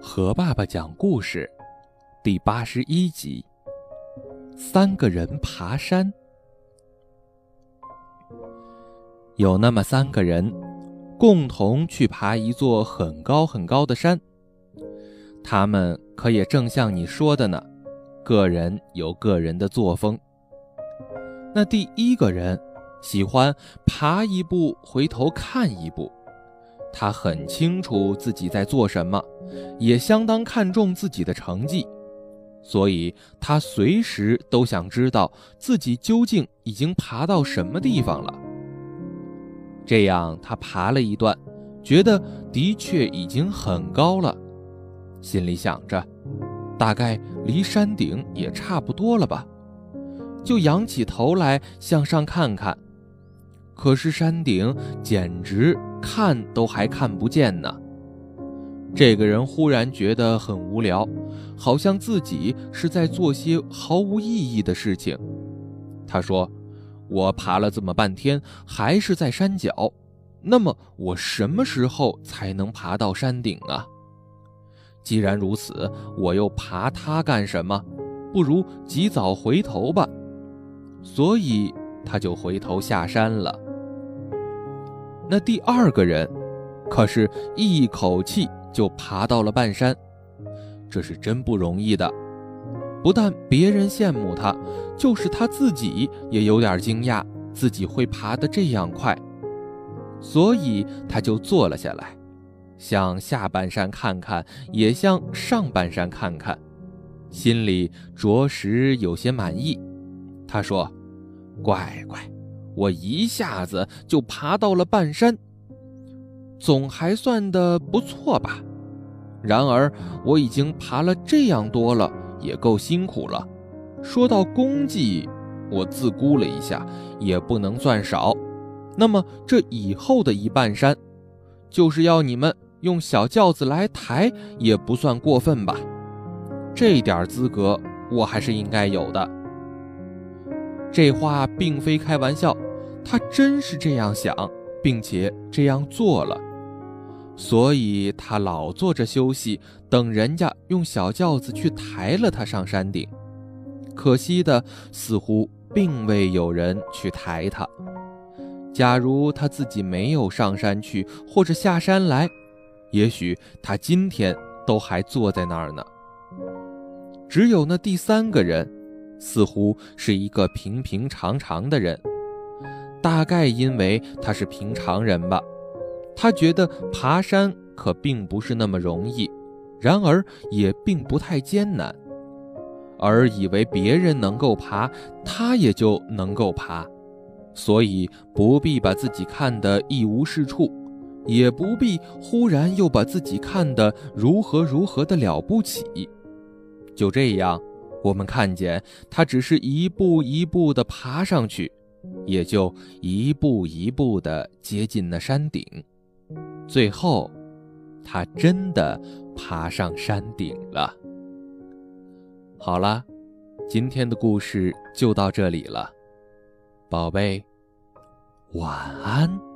和爸爸讲故事，第八十一集。三个人爬山，有那么三个人，共同去爬一座很高很高的山。他们可也正像你说的呢，个人有个人的作风。那第一个人喜欢爬一步回头看一步。他很清楚自己在做什么，也相当看重自己的成绩，所以他随时都想知道自己究竟已经爬到什么地方了。这样，他爬了一段，觉得的确已经很高了，心里想着，大概离山顶也差不多了吧，就仰起头来向上看看。可是山顶简直看都还看不见呢。这个人忽然觉得很无聊，好像自己是在做些毫无意义的事情。他说：“我爬了这么半天，还是在山脚，那么我什么时候才能爬到山顶啊？既然如此，我又爬它干什么？不如及早回头吧。”所以。他就回头下山了。那第二个人，可是一口气就爬到了半山，这是真不容易的。不但别人羡慕他，就是他自己也有点惊讶，自己会爬得这样快。所以他就坐了下来，向下半山看看，也向上半山看看，心里着实有些满意。他说。乖乖，我一下子就爬到了半山，总还算的不错吧。然而我已经爬了这样多了，也够辛苦了。说到功绩，我自估了一下，也不能算少。那么这以后的一半山，就是要你们用小轿子来抬，也不算过分吧？这点资格，我还是应该有的。这话并非开玩笑，他真是这样想，并且这样做了，所以他老坐着休息，等人家用小轿子去抬了他上山顶。可惜的，似乎并未有人去抬他。假如他自己没有上山去，或者下山来，也许他今天都还坐在那儿呢。只有那第三个人。似乎是一个平平常常的人，大概因为他是平常人吧。他觉得爬山可并不是那么容易，然而也并不太艰难，而以为别人能够爬，他也就能够爬，所以不必把自己看得一无是处，也不必忽然又把自己看得如何如何的了不起。就这样。我们看见他只是一步一步地爬上去，也就一步一步地接近那山顶。最后，他真的爬上山顶了。好了，今天的故事就到这里了，宝贝，晚安。